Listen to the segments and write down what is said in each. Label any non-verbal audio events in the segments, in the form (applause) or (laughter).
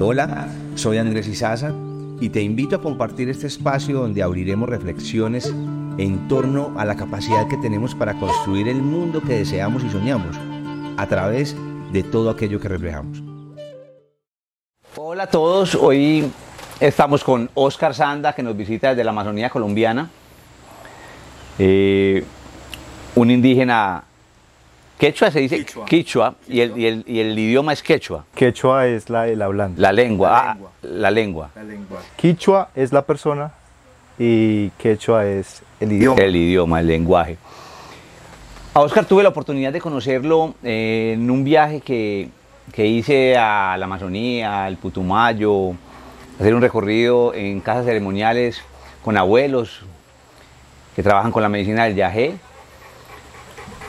Hola, soy Andrés Izaza y te invito a compartir este espacio donde abriremos reflexiones en torno a la capacidad que tenemos para construir el mundo que deseamos y soñamos a través de todo aquello que reflejamos. Hola a todos, hoy estamos con Oscar Sanda que nos visita desde la Amazonía colombiana, eh, un indígena Quechua se dice Quechua, y, el, y, el, y, el, idioma es quechua. Quechua es la, el hablante. La lengua, la, ah, lengua. La, lengua. la lengua. Quichua es la persona y quechua es el idioma. El idioma, el lenguaje. A Oscar tuve la oportunidad de conocerlo eh, en un viaje que, que, hice a la Amazonía, al Putumayo, hacer un recorrido en casas ceremoniales con abuelos que trabajan con la medicina del yagé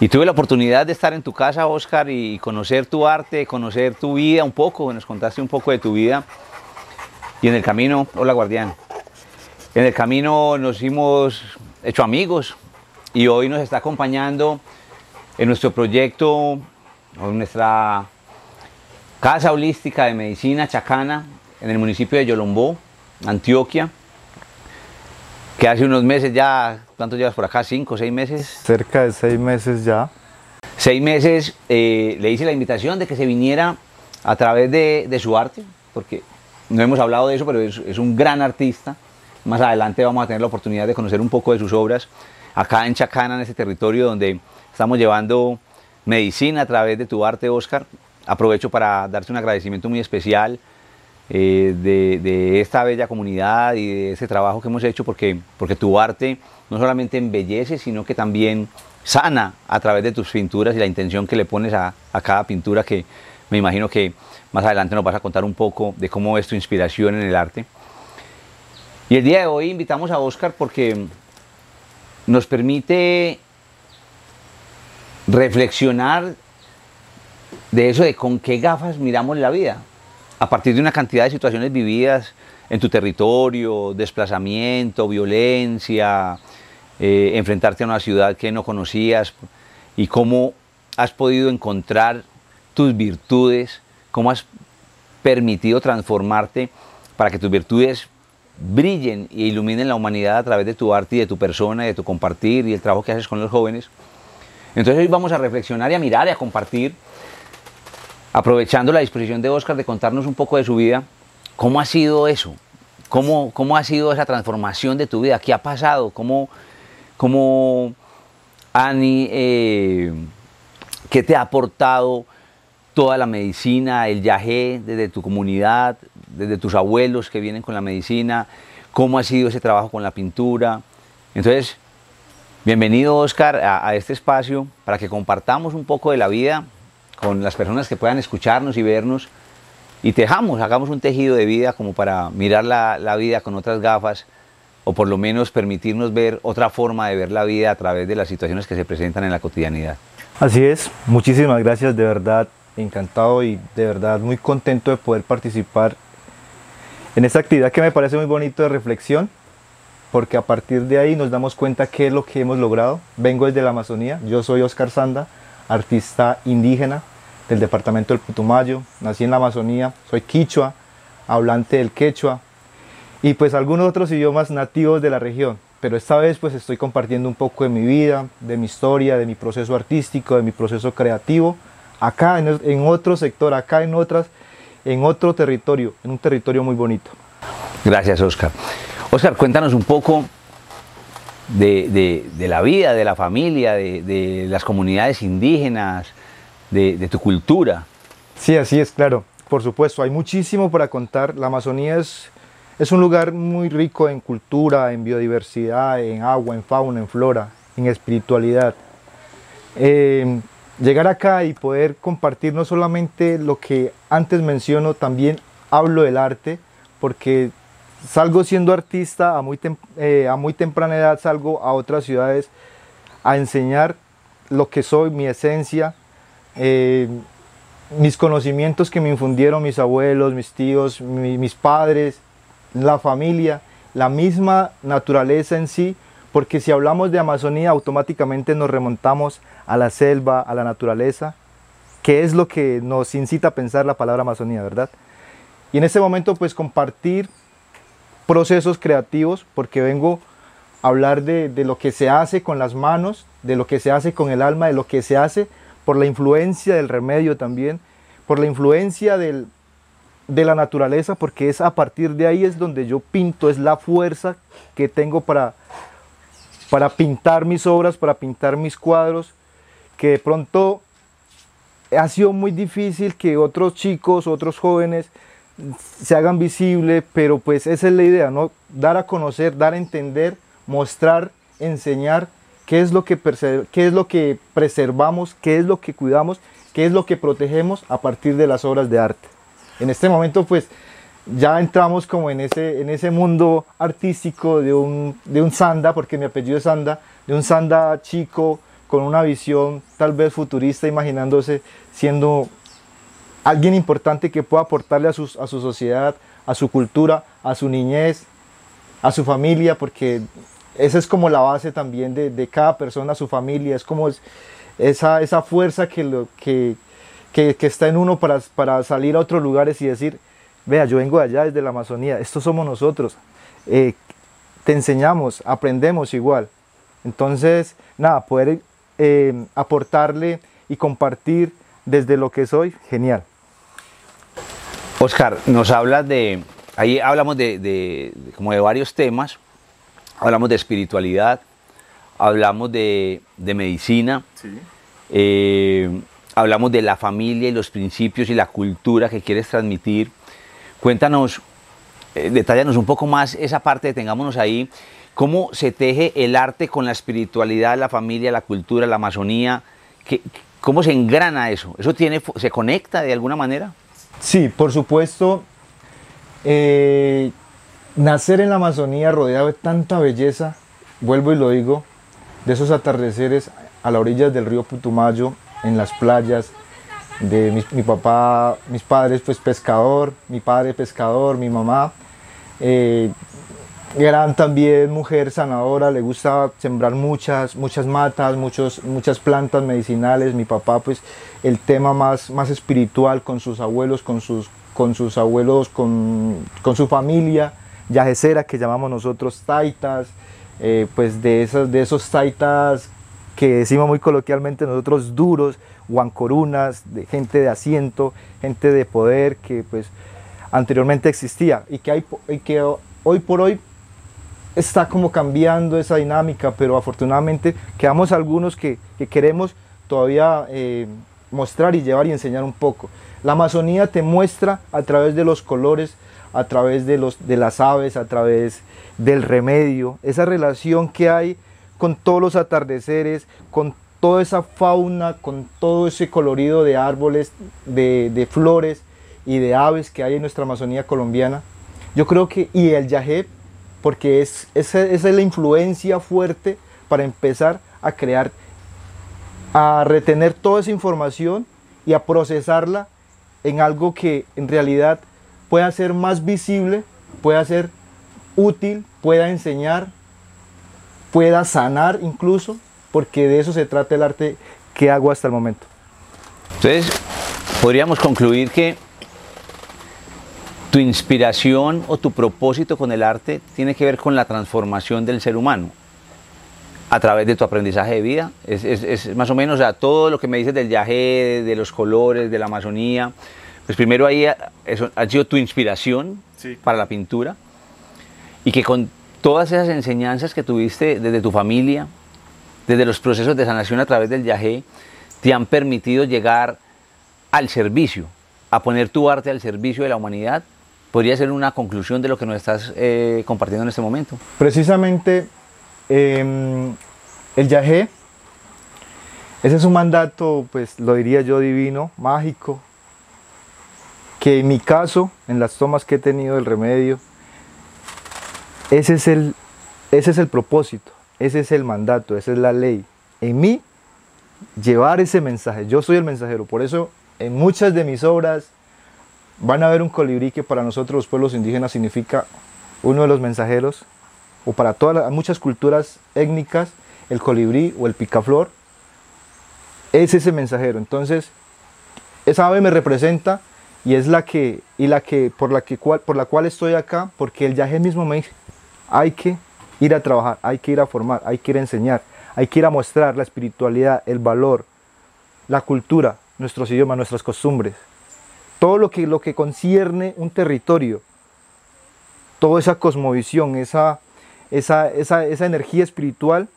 y tuve la oportunidad de estar en tu casa, Oscar, y conocer tu arte, conocer tu vida un poco, nos contaste un poco de tu vida. Y en el camino, hola guardián, en el camino nos hemos hecho amigos y hoy nos está acompañando en nuestro proyecto, en nuestra casa holística de medicina chacana en el municipio de Yolombó, Antioquia que hace unos meses ya, ¿cuánto llevas por acá? ¿Cinco, seis meses? Cerca de seis meses ya. Seis meses eh, le hice la invitación de que se viniera a través de, de, su arte, porque no hemos hablado de eso, pero es, es, un gran artista. Más adelante vamos a tener la oportunidad de conocer un poco de sus obras acá en Chacana, en ese territorio donde estamos llevando medicina a través de tu arte, Oscar. Aprovecho para darte un agradecimiento muy especial eh, de, esta bella comunidad y de ese trabajo que hemos hecho, porque, porque tu arte no solamente embellece, sino que también sana a través de tus pinturas y la intención que le pones a, a cada pintura, que me imagino que más adelante nos vas a contar un poco de cómo es tu inspiración en el arte. Y el día de hoy invitamos a Oscar porque nos permite reflexionar de eso de con qué gafas miramos la vida a partir de una cantidad de situaciones vividas en tu territorio, desplazamiento, violencia, eh, enfrentarte a una ciudad que no conocías y cómo has podido encontrar tus virtudes, cómo has permitido transformarte para que tus virtudes brillen e iluminen la humanidad a través de tu arte y de tu persona y de tu compartir y el trabajo que haces con los jóvenes. Entonces hoy vamos a reflexionar y a mirar y a compartir aprovechando la disposición de Oscar de contarnos un poco de su vida, ¿cómo ha sido eso? ¿Cómo, cómo ha sido esa transformación de tu vida? ¿Qué ha pasado? ¿Cómo, cómo Ani, eh, qué te ha aportado toda la medicina, el yagé desde tu comunidad, desde tus abuelos que vienen con la medicina? ¿Cómo ha sido ese trabajo con la pintura? Entonces, bienvenido Oscar a, a este espacio para que compartamos un poco de la vida con las personas que puedan escucharnos y vernos y tejamos, hagamos un tejido de vida como para mirar la, la, vida con otras gafas o por lo menos permitirnos ver otra forma de ver la vida a través de las situaciones que se presentan en la cotidianidad. Así es, muchísimas gracias, de verdad, encantado y de verdad muy contento de poder participar en esta actividad que me parece muy bonito de reflexión, porque a partir de ahí nos damos cuenta qué es lo que hemos logrado. Vengo desde la Amazonía, yo soy Oscar Sanda, artista indígena, del departamento del Putumayo, nací en la Amazonía, soy quichua, hablante del quechua y pues algunos otros idiomas nativos de la región. Pero esta vez pues estoy compartiendo un poco de mi vida, de mi historia, de mi proceso artístico, de mi proceso creativo, acá en, otro sector, acá en otras, en otro territorio, en un territorio muy bonito. Gracias, Oscar. Oscar, cuéntanos un poco de, de, la vida, de la familia, de las comunidades indígenas, de, tu cultura. Sí, así es, claro. Por supuesto, hay muchísimo para contar. La Amazonía es, es un lugar muy rico en cultura, en biodiversidad, en agua, en fauna, en flora, en espiritualidad. Eh, llegar acá y poder compartir no solamente lo que antes menciono, también hablo del arte, porque salgo siendo artista a muy, eh, a muy temprana edad, salgo a otras ciudades a enseñar lo que soy, mi esencia, eh, mis conocimientos que me infundieron mis abuelos, mis tíos, mi, mis padres, la familia, la misma naturaleza en sí, porque si hablamos de Amazonía automáticamente nos remontamos a la selva, a la naturaleza, que es lo que nos incita a pensar la palabra Amazonía, ¿verdad? y en este momento pues compartir procesos creativos porque vengo a hablar de, de lo que se hace con las manos, de lo que se hace con el alma, de lo que se hace por la influencia del remedio también, por la influencia del, de la naturaleza, porque es a partir de ahí es donde yo pinto, es la fuerza que tengo para, para pintar mis obras, para pintar mis cuadros, que de pronto ha sido muy difícil que otros chicos, otros jóvenes se hagan visibles, pero pues esa es la idea, ¿no? Dar a conocer, dar a entender, mostrar, enseñar qué es lo que, qué es lo que preservamos, qué es lo que cuidamos, qué es lo que protegemos a partir de las obras de arte. En este momento pues ya entramos como en ese, en ese mundo artístico de un, de un sanda, porque mi apellido es sanda, de un sanda chico con una visión tal vez futurista, imaginándose siendo alguien importante que pueda aportarle a, sus, a su sociedad, a su cultura, a su niñez, a su familia, porque esa es como la base también de, de cada persona, su familia, es como esa, esa fuerza que, lo, que, que, está en uno para, para salir a otros lugares y decir, vea, yo vengo de allá desde la Amazonía, estos somos nosotros, eh, te enseñamos, aprendemos igual. Entonces, nada, poder eh, aportarle y compartir desde lo que soy, genial. Oscar, nos hablas de, ahí hablamos de, de, como de varios temas, hablamos de espiritualidad, hablamos de, de medicina, sí. eh, hablamos de la familia y los principios y la cultura que quieres transmitir. Cuéntanos, eh, detállanos un poco más esa parte, tengámonos ahí, cómo se teje el arte con la espiritualidad, la familia, la cultura, la Amazonía, ¿Qué, ¿cómo se engrana eso? ¿Eso tiene, se conecta de alguna manera? Sí, por supuesto. Eh, nacer en la Amazonía rodeado de tanta belleza, vuelvo y lo digo, de esos atardeceres a la orilla del río Putumayo, en las playas, de mi, papá, mis padres pues pescador, mi padre pescador, mi mamá, eh, gran también mujer sanadora, le gusta sembrar muchas, muchas matas, muchos, muchas plantas medicinales, mi papá pues el tema más, más espiritual con sus abuelos, con sus, con sus abuelos, con, con su familia, yajecera que llamamos nosotros taitas, eh, pues de, esas, de esos taitas que decimos muy coloquialmente nosotros duros, guancorunas, de gente de asiento, gente de poder que pues anteriormente existía y que, hay, y que hoy por hoy está como cambiando esa dinámica, pero afortunadamente quedamos algunos que, que queremos todavía eh, mostrar y llevar y enseñar un poco. La Amazonía te muestra a través de los colores, a través de, los, de las aves, a través del remedio, esa relación que hay con todos los atardeceres, con toda esa fauna, con todo ese colorido de árboles, de, de flores y de aves que hay en nuestra Amazonía colombiana. Yo creo que, y el yajé, porque es, esa, esa es la influencia fuerte para empezar a crear, a retener toda esa información y a procesarla en algo que en realidad pueda ser más visible, pueda ser útil, pueda enseñar, pueda sanar incluso, porque de eso se trata el arte que hago hasta el momento. Entonces, podríamos concluir que tu inspiración o tu propósito con el arte tiene que ver con la transformación del ser humano a través de tu aprendizaje de vida. Es, más o menos, o sea, todo lo que me dices del viaje, de los colores, de la Amazonía, pues primero ahí eso ha sido tu inspiración sí. para la pintura y que con todas esas enseñanzas que tuviste desde tu familia, desde los procesos de sanación a través del yagé, te han permitido llegar al servicio, a poner tu arte al servicio de la humanidad. ¿Podría ser una conclusión de lo que nos estás eh, compartiendo en este momento? Precisamente eh, el yagé, ese es un mandato, pues lo diría yo, divino, mágico, que en mi caso, en las tomas que he tenido del remedio, ese es el, ese es el propósito, ese es el mandato, esa es la ley. En mí, llevar ese mensaje. Yo soy el mensajero, por eso en muchas de mis obras van a ver un colibrí que para nosotros los pueblos indígenas significa uno de los mensajeros, o para todas las, muchas culturas étnicas, el colibrí o el picaflor es ese mensajero. Entonces, esa ave me representa y es la que, y la que, por, la que, por la cual estoy acá, porque el viaje mismo me dice, hay que ir a trabajar, hay que ir a formar, hay que ir a enseñar, hay que ir a mostrar la espiritualidad, el valor, la cultura, nuestros idiomas, nuestras costumbres, todo lo que, lo que concierne un territorio, toda esa cosmovisión, esa, esa, esa, esa energía espiritual,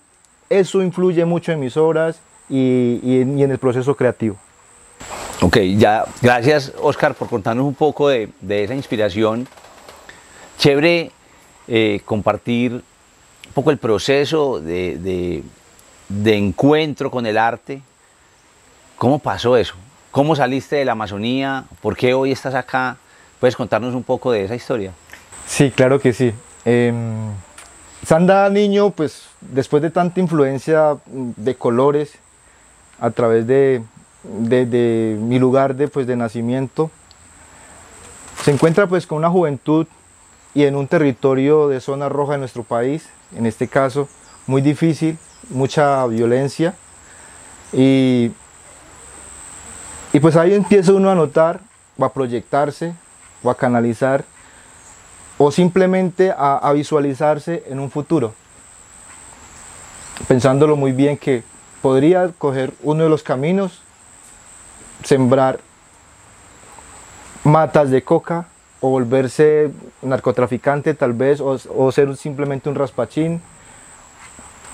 eso influye mucho en mis obras y, y en el proceso creativo. Ok, ya, gracias Oscar por contarnos un poco de, esa inspiración. Chévere eh, compartir un poco el proceso de, encuentro con el arte. ¿Cómo pasó eso? ¿Cómo saliste de la Amazonía? ¿Por qué hoy estás acá? ¿Puedes contarnos un poco de esa historia? Sí, claro que sí. Eh, Sanda niño, pues después de tanta influencia de colores a través de, de, mi lugar de, pues, de nacimiento, se encuentra pues con una juventud y en un territorio de zona roja de nuestro país, en este caso muy difícil, mucha violencia. Y, y pues ahí empieza uno a notar o a proyectarse o a canalizar o simplemente a, a, visualizarse en un futuro, pensándolo muy bien que podría coger uno de los caminos, sembrar matas de coca o volverse narcotraficante tal vez o, o ser simplemente un raspachín.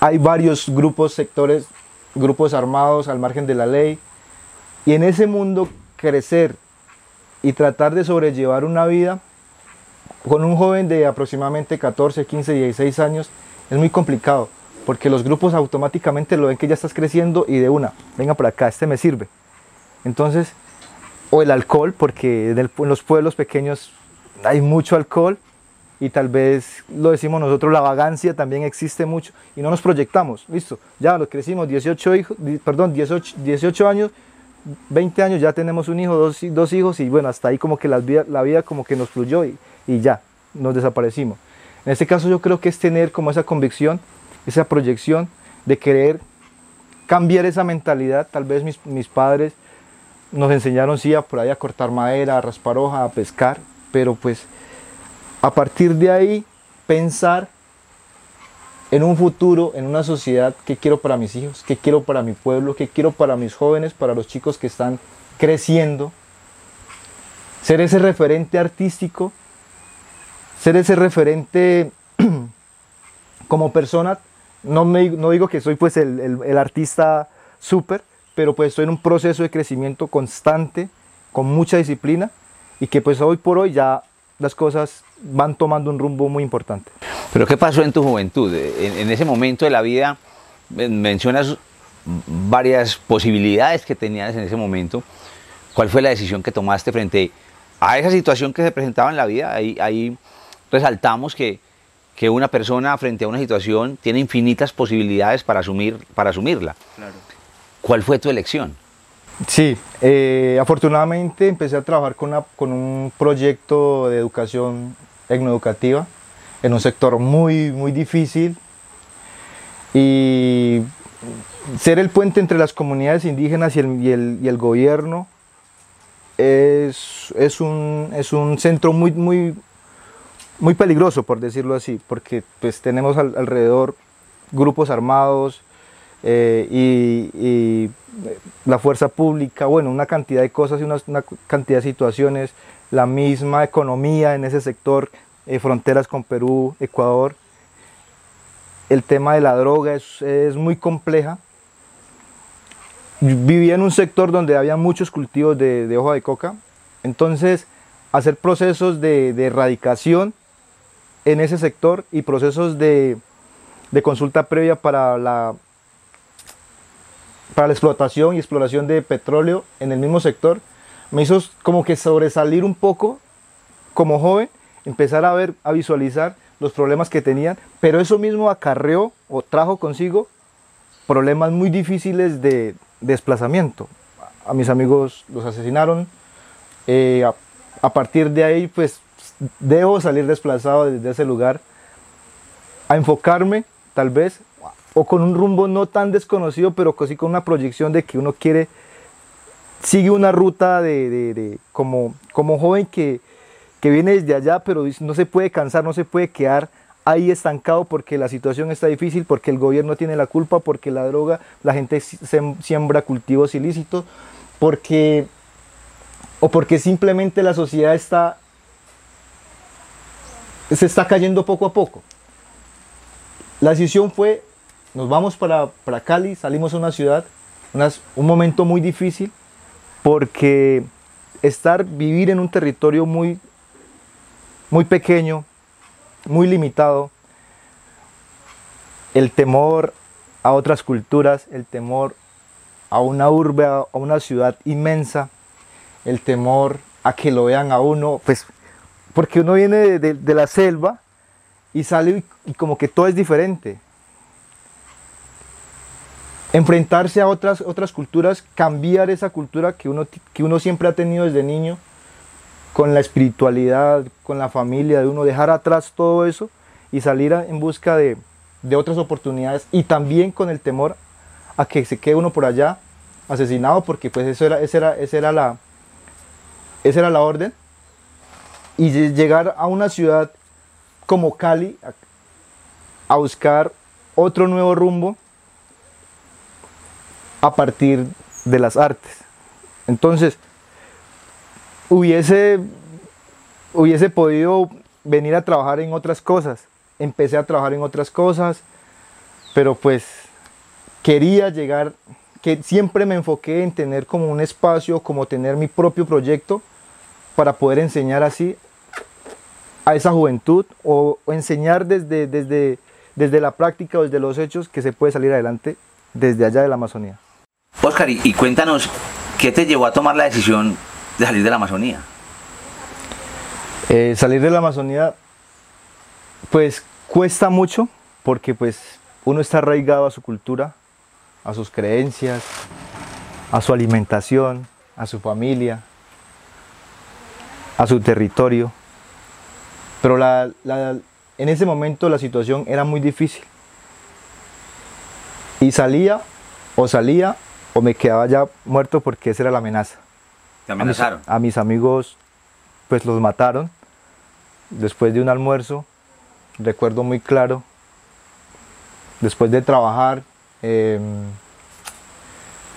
Hay varios grupos, sectores, grupos armados al margen de la ley y en ese mundo crecer y tratar de sobrellevar una vida con un joven de aproximadamente 14, 15, 16 años es muy complicado porque los grupos automáticamente lo ven que ya estás creciendo y de una, venga por acá, este me sirve. Entonces, o el alcohol, porque en, el, en los pueblos pequeños hay mucho alcohol y tal vez lo decimos nosotros, la vagancia también existe mucho y no nos proyectamos, listo, ya lo crecimos, 18, hijos, perdón, 18, 18 años, 20 años, ya tenemos un hijo, dos, dos hijos y bueno, hasta ahí como que la vida, la vida como que nos fluyó y, y ya, nos desaparecimos. En este caso yo creo que es tener como esa convicción, esa proyección de querer cambiar esa mentalidad. Tal vez mis, mis padres nos enseñaron sí a por ahí a cortar madera, a raspar hoja, a pescar, pero pues a partir de ahí pensar en un futuro, en una sociedad que quiero para mis hijos, que quiero para mi pueblo, que quiero para mis jóvenes, para los chicos que están creciendo. Ser ese referente artístico ser ese referente (clears throat) como persona. No, me, no digo que soy pues el, el, el artista súper, pero pues estoy en un proceso de crecimiento constante, con mucha disciplina y que pues hoy por hoy ya las cosas van tomando un rumbo muy importante. Pero ¿qué pasó en tu juventud? En, en ese momento de la vida mencionas varias posibilidades que tenías en ese momento. ¿Cuál fue la decisión que tomaste frente a esa situación que se presentaba en la vida? Ahí, ahí resaltamos que, que, una persona frente a una situación tiene infinitas posibilidades para, asumir, para asumirla. Claro. ¿Cuál fue tu elección? Sí, eh, afortunadamente empecé a trabajar con, un proyecto de educación etnoeducativa en un sector muy, muy difícil y ser el puente entre las comunidades indígenas y el, y el, y el gobierno es, es, un, es un centro muy, muy, muy peligroso, por decirlo así, porque pues tenemos al, alrededor grupos armados eh, y, la fuerza pública, bueno, una cantidad de cosas y una, cantidad de situaciones, la misma economía en ese sector, eh, fronteras con Perú, Ecuador. El tema de la droga es, es muy compleja. Vivía en un sector donde había muchos cultivos de, de hoja de coca, entonces hacer procesos de, de erradicación en ese sector y procesos de, de consulta previa para la, para la explotación y exploración de petróleo en el mismo sector, me hizo como que sobresalir un poco como joven, empezar a ver, a visualizar los problemas que tenían, pero eso mismo acarreó o trajo consigo problemas muy difíciles de, de desplazamiento. A mis amigos los asesinaron, eh, a, a partir de ahí pues debo salir desplazado desde ese lugar a enfocarme tal vez o con un rumbo no tan desconocido pero sí con una proyección de que uno quiere sigue una ruta de, como, como joven que, que viene desde allá, pero no se puede cansar, no se puede quedar ahí estancado porque la situación está difícil, porque el gobierno tiene la culpa, porque la droga, la gente siembra cultivos ilícitos, porque o porque simplemente la sociedad está se está cayendo poco a poco. La decisión fue, nos vamos para, para Cali, salimos a una ciudad, un momento muy difícil, porque estar, vivir en un territorio muy, muy pequeño, muy limitado, el temor a otras culturas, el temor a una urbe, a una ciudad inmensa, el temor a que lo vean a uno, pues porque uno viene de, la selva y sale y, como que todo es diferente. Enfrentarse a otras, otras culturas, cambiar esa cultura que uno, que uno siempre ha tenido desde niño, con la espiritualidad, con la familia de uno, dejar atrás todo eso y salir en busca de, otras oportunidades y también con el temor a que se quede uno por allá asesinado porque pues eso era, esa era, era, la, esa era la orden. Y llegar a una ciudad como Cali a, buscar otro nuevo rumbo a partir de las artes. Entonces, hubiese, hubiese podido venir a trabajar en otras cosas. Empecé a trabajar en otras cosas, pero pues quería llegar, que siempre me enfoqué en tener como un espacio, como tener mi propio proyecto para poder enseñar así a esa juventud o, enseñar desde, desde, desde la práctica o desde los hechos que se puede salir adelante desde allá de la Amazonía. Oscar, y, cuéntanos, ¿qué te llevó a tomar la decisión de salir de la Amazonía? Eh, salir de la Amazonía, pues cuesta mucho porque pues uno está arraigado a su cultura, a sus creencias, a su alimentación, a su familia, a su territorio. Pero la, en ese momento la situación era muy difícil. Y salía o salía o me quedaba ya muerto porque esa era la amenaza. ¿Te amenazaron? A mis, amigos pues los mataron después de un almuerzo, recuerdo muy claro, después de trabajar, em,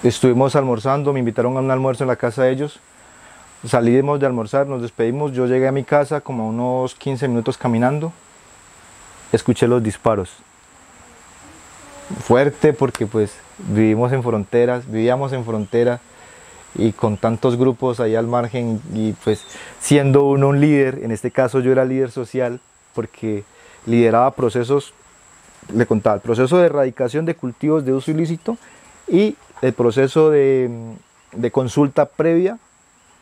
estuvimos almorzando, me invitaron a un almuerzo en la casa de ellos Salimos de almorzar, nos despedimos, yo llegué a mi casa como a unos 15 minutos caminando, escuché los disparos. Fuerte porque pues vivimos en fronteras, vivíamos en frontera y con tantos grupos ahí al margen y pues siendo uno un líder, en este caso yo era líder social porque lideraba procesos, le contaba, el proceso de erradicación de cultivos de uso ilícito y el proceso de, de consulta previa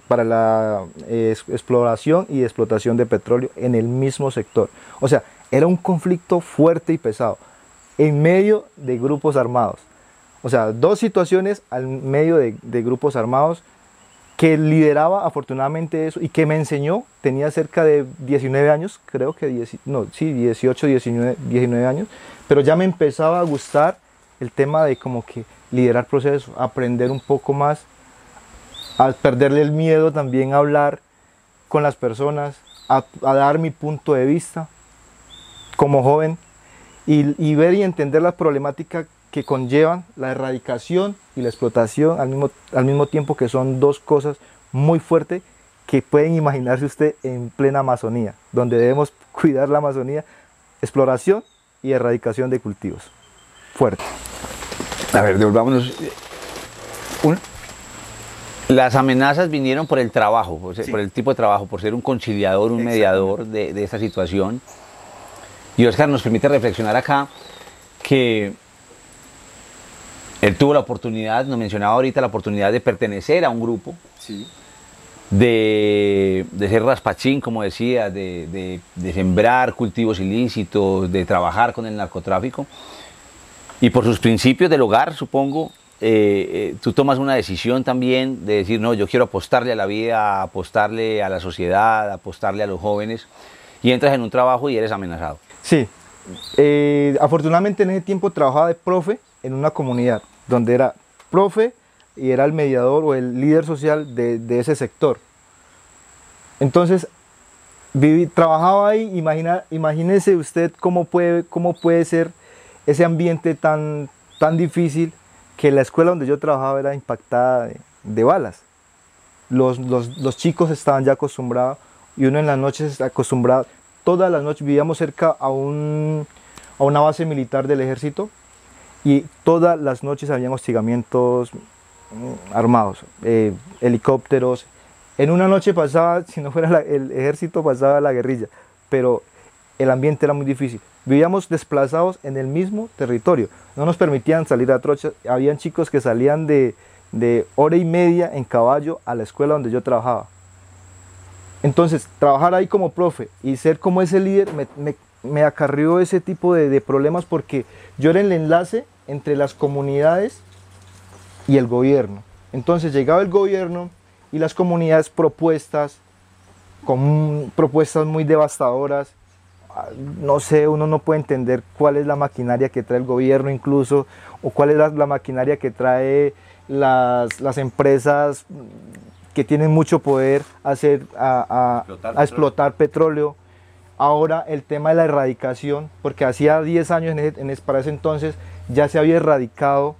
para la eh, exploración y explotación de petróleo en el mismo sector. O sea, era un conflicto fuerte y pesado en medio de grupos armados. O sea, dos situaciones al medio de, grupos armados que lideraba afortunadamente eso y que me enseñó, tenía cerca de 19 años, creo que no, sí, 18, 19, 19 años, pero ya me empezaba a gustar el tema de como que liderar procesos, aprender un poco más a perderle el miedo también a hablar con las personas, a, dar mi punto de vista como joven y, ver y entender la problemática que conllevan la erradicación y la explotación al mismo, al mismo tiempo que son dos cosas muy fuertes que pueden imaginarse usted en plena Amazonía, donde debemos (laughs) cuidar la Amazonía, exploración y erradicación de cultivos. Fuerte. A ver, devolvámonos. Un, las amenazas vinieron por el trabajo, por, el tipo de trabajo, por ser un conciliador, un mediador de, esta situación. Y Oscar nos permite reflexionar acá que él tuvo la oportunidad, nos mencionaba ahorita la oportunidad de pertenecer a un grupo, de, ser raspachín, como decía, de, de, sembrar cultivos ilícitos, de trabajar con el narcotráfico. Y por sus principios del hogar, supongo, eh, eh, tú tomas una decisión también de decir, no, yo quiero apostarle a la vida, apostarle a la sociedad, apostarle a los jóvenes, y entras en un trabajo y eres amenazado. Sí, eh, afortunadamente en ese tiempo trabajaba de profe en una comunidad, donde era profe y era el mediador o el líder social de, ese sector. Entonces, viví, trabajaba ahí, imagina, imagínese usted cómo puede, cómo puede ser ese ambiente tan, tan difícil que la escuela donde yo trabajaba era impactada de, de balas. Los, los, los, chicos estaban ya acostumbrados y uno en las noches acostumbrado. Todas las noches vivíamos cerca a, un, a una base militar del ejército y todas las noches habían hostigamientos mm, armados, eh, helicópteros. En una noche pasaba, (laughs) si no fuera la, el ejército, pasaba la guerrilla, pero el ambiente era muy difícil. Vivíamos desplazados en el mismo territorio, no nos permitían salir a trochas. Habían chicos que salían de, de hora y media en caballo a la escuela donde yo trabajaba. Entonces, trabajar ahí como profe y ser como ese líder me, me, acarrió ese tipo de, problemas porque yo era el enlace entre las comunidades y el gobierno. Entonces llegaba el gobierno y las comunidades propuestas, con propuestas muy devastadoras, no sé, uno no puede entender cuál es la maquinaria que trae el gobierno incluso, o cuál es la, la maquinaria que trae las, las, empresas que tienen mucho poder a, hacer, a, a, explotar, a explotar petróleo. Ahora el tema de la erradicación, porque hacía 10 años en ese, en ese, para ese entonces ya se había erradicado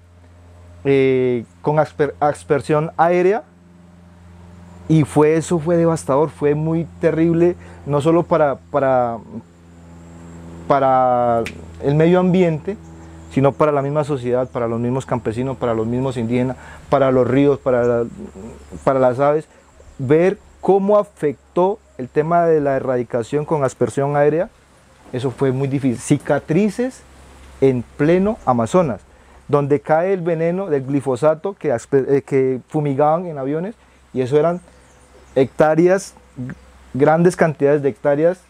eh, con asper, aspersión aérea y fue eso fue devastador, fue muy terrible, no solo para, para, para el medio ambiente, sino para la misma sociedad, para los mismos campesinos, para los mismos indígenas, para los ríos, para, para las aves, ver cómo afectó el tema de la erradicación con aspersión aérea, eso fue muy difícil. Cicatrices en pleno Amazonas, donde cae el veneno del glifosato que, eh, que fumigaban en aviones, y eso eran hectáreas, grandes cantidades de hectáreas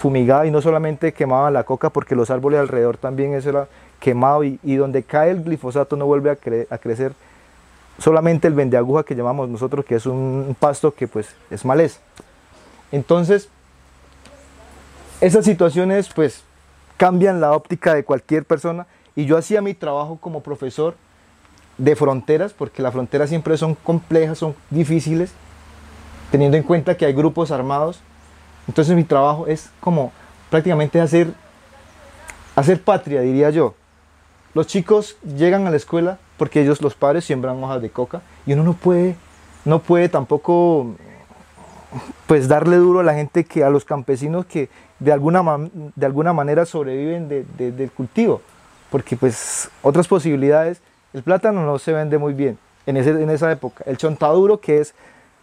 fumigadas, y no solamente quemaban la coca, porque los árboles alrededor también eso era quemado, y, y donde cae el glifosato no vuelve a, cre a crecer solamente el vendeaguja que llamamos nosotros, que es un pasto que pues es maleza. Entonces, esas situaciones pues cambian la óptica de cualquier persona y yo hacía mi trabajo como profesor de fronteras, porque las fronteras siempre son complejas, son difíciles, teniendo en cuenta que hay grupos armados. Entonces mi trabajo es como prácticamente hacer, hacer patria, diría yo. Los chicos llegan a la escuela porque ellos, los padres, siembran hojas de coca y uno no puede, no puede tampoco pues darle duro a la gente que a los campesinos que de alguna, de alguna manera sobreviven de, de, del cultivo porque pues otras posibilidades el plátano no se vende muy bien en, ese, en esa época el chontaduro que es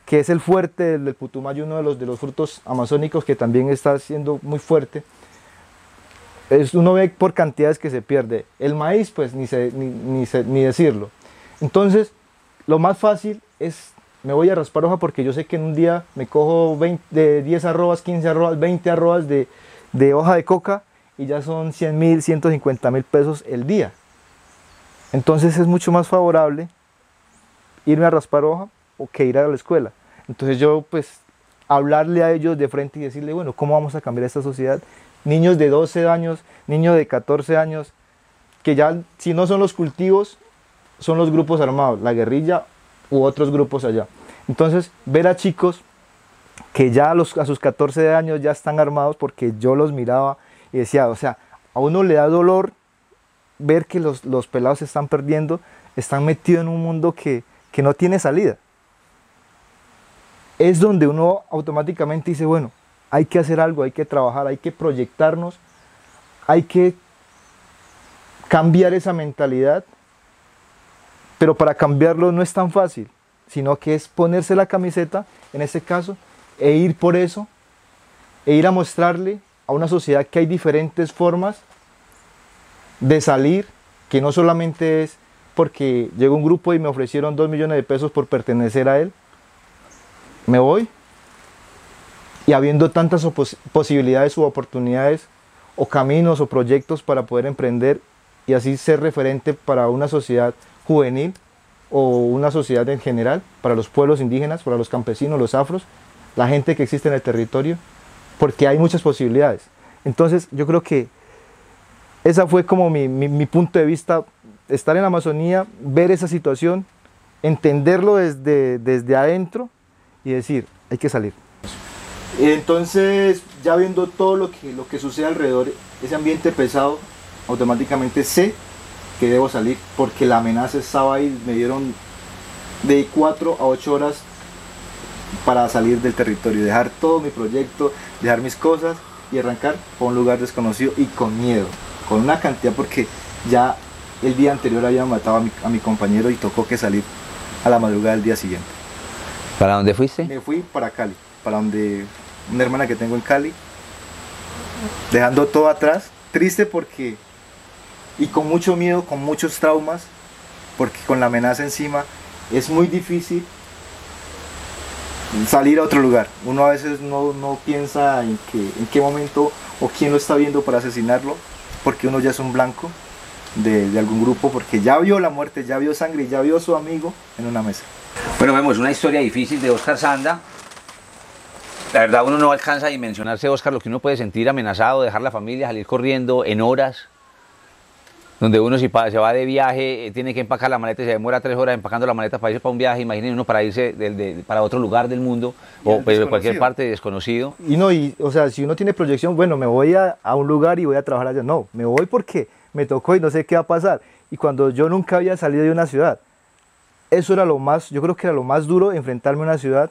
que es el fuerte del, putumayo uno de los de los frutos amazónicos que también está siendo muy fuerte es, uno ve por cantidades que se pierde el maíz pues ni, se, ni, ni, se, ni decirlo entonces lo más fácil es me voy a raspar hoja porque yo sé que en un día me cojo 20, de 10 arrobas, 15 arrobas, 20 arrobas de, de hoja de coca y ya son 100 mil, 150 mil pesos el día. Entonces es mucho más favorable irme a raspar hoja o que ir a la escuela. Entonces yo pues hablarle a ellos de frente y decirle, bueno, ¿cómo vamos a cambiar esta sociedad? Niños de 12 años, niños de 14 años, que ya si no son los cultivos, son los grupos armados, la guerrilla u otros grupos allá. Entonces, ver a chicos que ya a, sus 14 años ya están armados porque yo los miraba y decía, o sea, a uno le da dolor ver que los, los pelados se están perdiendo, están metidos en un mundo que, que no tiene salida. Es donde uno automáticamente dice, bueno, hay que hacer algo, hay que trabajar, hay que proyectarnos, hay que cambiar esa mentalidad pero para cambiarlo no es tan fácil, sino que es ponerse la camiseta, en este caso, e ir por eso, e ir a mostrarle a una sociedad que hay diferentes formas de salir, que no solamente es porque llegó un grupo y me ofrecieron dos millones de pesos por pertenecer a él, me voy, y habiendo tantas posibilidades u oportunidades, o caminos o proyectos para poder emprender y así ser referente para una sociedad juvenil o una sociedad en general, para los pueblos indígenas, para los campesinos, los afros, la gente que existe en el territorio, porque hay muchas posibilidades. Entonces yo creo que esa fue como mi, mi, mi punto de vista, estar en la Amazonía, ver esa situación entenderlo desde, desde adentro y decir, hay que salir. Entonces, ya viendo todo lo que, lo que sucede alrededor, ese ambiente pesado, automáticamente sé que debo salir porque la amenaza estaba ahí, me dieron de 4 a 8 horas para salir del territorio, dejar todo mi proyecto, dejar mis cosas y arrancar por un lugar desconocido y con miedo, con una cantidad porque ya el día anterior había matado a mi, a mi compañero y tocó que salir a la madrugada del día siguiente. ¿Para dónde fuiste? Me fui para Cali, para donde una hermana que tengo en Cali, dejando todo atrás, triste porque, y con mucho miedo, con muchos traumas, porque con la amenaza encima es muy difícil salir a otro lugar. Uno a veces no, no piensa en, que, en qué momento o quién lo está viendo para asesinarlo, porque uno ya es un blanco de, de algún grupo, porque ya vio la muerte, ya vio sangre, ya vio a su amigo en una mesa. Bueno, vemos una historia difícil de Oscar Sanda. La verdad, uno no alcanza a dimensionarse, Oscar, lo que uno puede sentir amenazado, dejar la familia, salir corriendo en horas, donde uno si se va de viaje, eh, tiene que empacar la maleta y se demora tres horas empacando la maleta para irse para un viaje, imaginen uno para irse del- de- para otro lugar del mundo Y o pues, de cualquier parte desconocido. Y no, y, o sea, si uno tiene proyección, bueno, me voy a, a un lugar y voy a trabajar allá. No, me voy porque me tocó y no sé qué va a pasar. Y cuando yo nunca había salido de una ciudad, eso era lo más, yo creo que era lo más duro, enfrentarme a una ciudad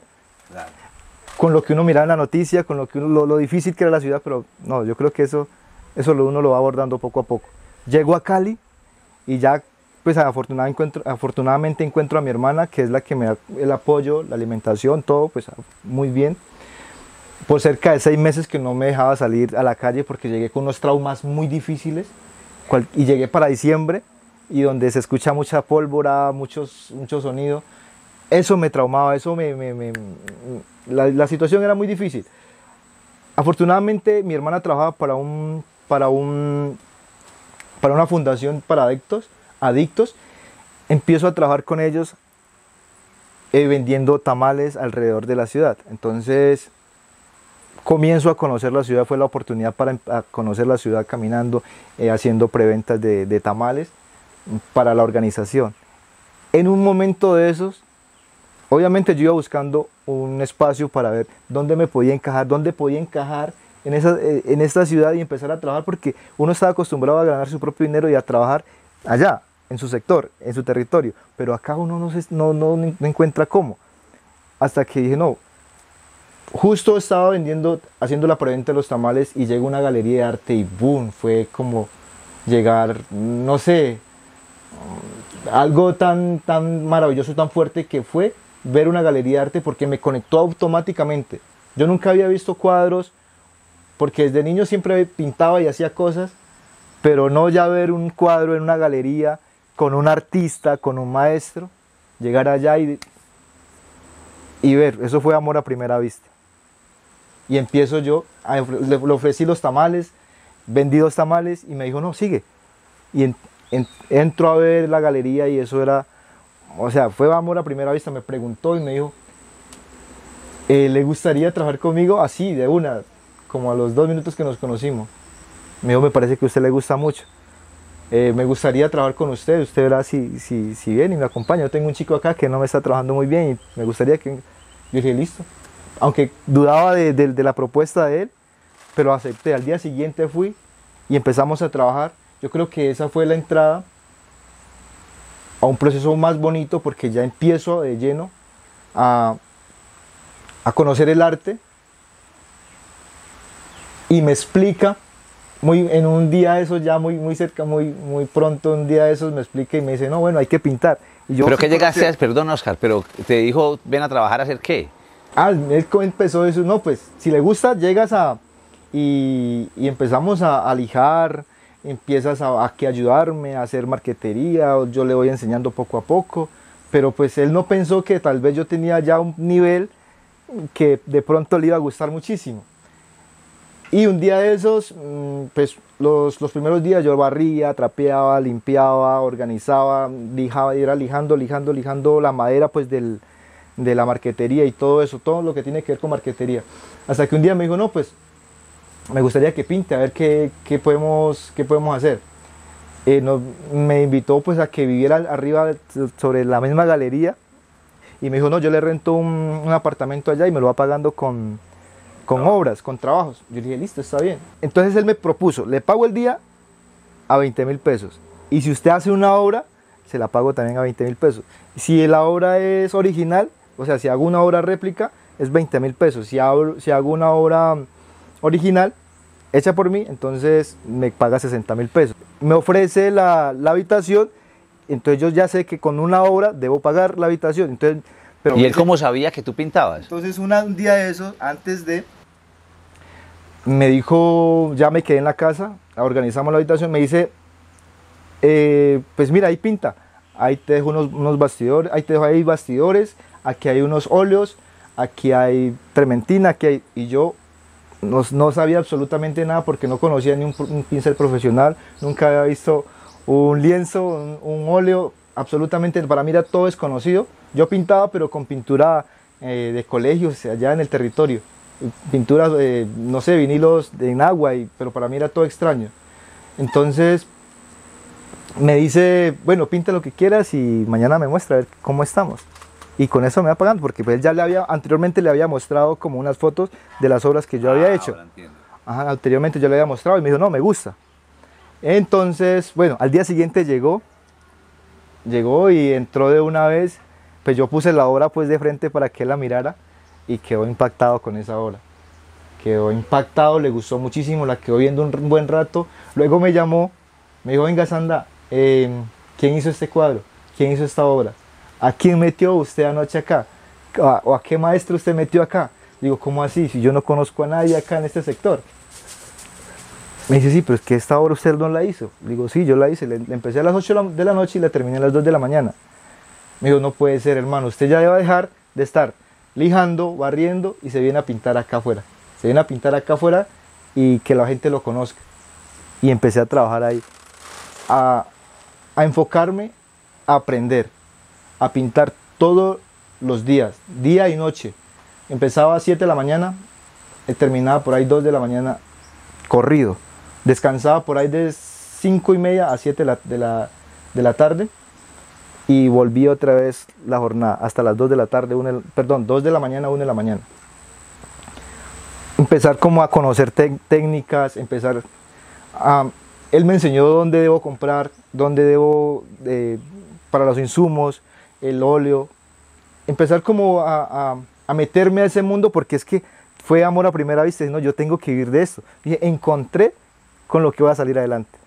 con lo que uno miraba en la noticia, con lo, que uno- lo, lo difícil que era la ciudad, pero no, yo creo que eso, eso uno lo va abordando poco a poco. Llego a Cali y ya, pues afortunadamente encuentro, afortunadamente encuentro a mi hermana, que es la que me da el apoyo, la alimentación, todo, pues muy bien por cerca de seis meses que no me dejaba salir a la calle porque llegué con unos traumas muy difíciles cual- y llegué para diciembre y donde se escucha mucha pólvora, muchos, mucho sonido. Eso me traumaba, eso me... la, la situación era muy difícil. Afortunadamente mi hermana trabajaba para, un, para, un, para una fundación para adictos, adictos. Empiezo a trabajar con ellos eh, vendiendo tamales alrededor de la ciudad. Entonces comienzo a conocer la ciudad, fue la oportunidad para em- conocer la ciudad caminando, eh, haciendo preventas de, de tamales para la organización. En un momento de esos, obviamente yo iba buscando un espacio para ver dónde me podía encajar, dónde podía encajar en, esa, eh, en esta ciudad y empezar a trabajar porque uno estaba acostumbrado a ganar su propio dinero y a trabajar allá, en su sector, en su territorio, pero acá uno no, se- no, no, encuentra cómo. Hasta que dije, no, justo estaba vendiendo, haciendo la preventa de los tamales y llega una galería de arte y boom, fue como llegar, no sé, algo tan, tan maravilloso, tan fuerte que fue ver una galería de arte porque me conectó automáticamente. Yo nunca había visto cuadros porque desde niño siempre pintaba y hacía cosas, pero no ya ver un cuadro en una galería con un artista, con un maestro, llegar allá y, y ver, eso fue amor a primera vista. Y empiezo yo, a le, ofrecí los tamales, vendí dos tamales y me dijo, no, sigue. Y en- entro a ver la galería y eso era, o sea, fue amor a primera vista. Me preguntó y me dijo, "Eh, ¿le gustaría trabajar conmigo? Así, de una, como a los dos minutos que nos conocimos. Me dijo, me parece que a usted le gusta mucho. Eh, me gustaría trabajar con usted, usted verá si, si, si viene y me acompaña. Yo tengo un chico acá que no me está trabajando muy bien y me gustaría que... Yo dije, listo. Aunque dudaba de, de- de la propuesta de él, pero acepté. Al día siguiente fui y empezamos a trabajar. Yo creo que esa fue la entrada a un proceso más bonito porque ya empiezo de lleno a, a conocer el arte y me explica muy en un día de esos ya muy muy cerca muy muy pronto un día de esos me explica y me dice no bueno hay que pintar y yo ¿Pero qué fui llegaste a perdón Oscar, pero te dijo, ven a trabajar a hacer qué? Ah, él empezó eso, no, pues si le gusta, llegas a. Y, y empezamos a, a lijar, empiezas a, que ayudarme a hacer marquetería, yo le voy enseñando poco a poco, pero pues él no pensó que tal vez yo tenía ya un nivel que de pronto le iba a gustar muchísimo. Y un día de esos, mm, pues los, los primeros días yo barría, trapeaba, limpiaba, organizaba, lijaba, era lijando, lijando, lijando la madera pues del, de la marquetería y todo eso, todo lo que tiene que ver con marquetería. Hasta que un día me dijo, no, pues me gustaría que pinte, a ver qué, qué podemos, qué podemos hacer. eh, me invitó pues a que viviera arriba sobre la misma galería y me dijo, no, yo le rento un, apartamento allá y me lo va pagando con, con obras, con trabajos. Yo le dije, listo, está bien. Entonces él me propuso, le pago el día a 20 mil pesos. Y si usted hace una obra, se la pago también a 20 mil pesos. Si la obra es original, o sea, si hago una obra réplica, es 20 mil pesos. Si hago, si hago una obra original, hecha por mí, entonces me paga 60 mil pesos. Me ofrece la, la, habitación, entonces yo ya sé que con una obra debo pagar la habitación. Entonces, pero ¿Y él cómo sabía que tú pintabas? Entonces un día de eso, antes de, me dijo, ya me quedé en la casa, organizamos la habitación, me dice, eh, pues mira, ahí pinta, ahí te dejo unos, unos bastidores, ahí te dejo ahí bastidores, aquí hay unos óleos, aquí hay trementina, aquí hay, y yo no, sabía absolutamente nada porque no conocía ni un, pincel profesional, nunca había visto un lienzo, un, óleo, absolutamente para mí era todo desconocido. Yo pintaba pero con pintura eh, de colegios allá en el territorio, pinturas, de, no sé, vinilos en agua, y, pero para mí era todo extraño. Entonces me dice, bueno, pinta lo que quieras y mañana me muestra a ver cómo estamos y con eso me va pagando, porque pues él ya le había, anteriormente le había mostrado como unas fotos de las obras que yo había ah, hecho. Ajá, anteriormente yo le había mostrado y me dijo, no, me gusta. Entonces, bueno, al día siguiente llegó, llegó y entró de una vez, pues yo puse la obra pues de frente para que él la mirara y quedó impactado con esa obra. Quedó impactado, le gustó muchísimo, la quedó viendo un buen rato. Luego me llamó, me dijo, venga Sanda, em, ¿quién hizo este cuadro? ¿Quién hizo esta obra? ¿A quién metió usted anoche acá? ¿O a qué maestro usted metió acá? Digo, ¿cómo así? Si yo no conozco a nadie acá en este sector. Me dice, sí, pero es que esta obra usted no la hizo. Digo, sí, yo la hice. Le, empecé a las 8 de la noche y la terminé a las 2 de la mañana. Me dijo, no puede ser, hermano. Usted ya debe dejar de estar lijando, barriendo y se viene a pintar acá afuera. Se viene a pintar acá afuera y que la gente lo conozca. Y empecé a trabajar ahí. A, a enfocarme, a aprender a pintar todos los días, día y noche. Empezaba a 7 de la mañana y terminaba por ahí 2 de la mañana corrido. Descansaba por ahí de 5 y media a 7 de la, de la, tarde y volví otra vez la jornada hasta las 2 de la tarde, perdón, 2 de la mañana, 1 de la mañana. Empezar como a conocer técnicas, empezar. Él me enseñó dónde debo comprar, dónde debo, eh, para los insumos, el óleo, empezar como a, meterme a ese mundo porque es que fue amor a primera vista, no, yo tengo que vivir de esto. Y encontré con lo que voy a salir adelante.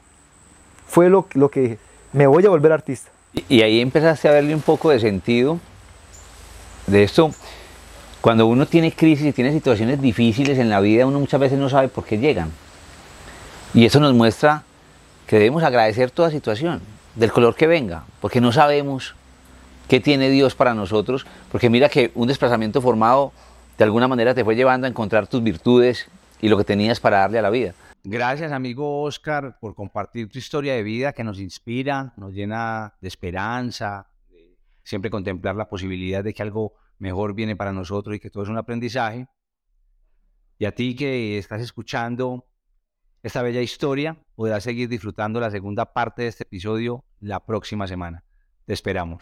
Fue lo, lo que dije, me voy a volver artista. Y, ahí empezaste a verle un poco de sentido de esto. Cuando uno tiene crisis y tiene situaciones difíciles en la vida, uno muchas veces no sabe por qué llegan. Y eso nos muestra que debemos agradecer toda situación, del color que venga, porque no sabemos qué tiene Dios para nosotros, porque mira que un desplazamiento formado de alguna manera te fue llevando a encontrar tus virtudes y lo que tenías para darle a la vida. Gracias amigo Oscar por compartir tu historia de vida que nos inspira, nos llena de esperanza, siempre contemplar la posibilidad de que algo mejor viene para nosotros y que todo es un aprendizaje. Y a ti que estás escuchando esta bella historia, podrás seguir disfrutando la segunda parte de este episodio la próxima semana. Te esperamos.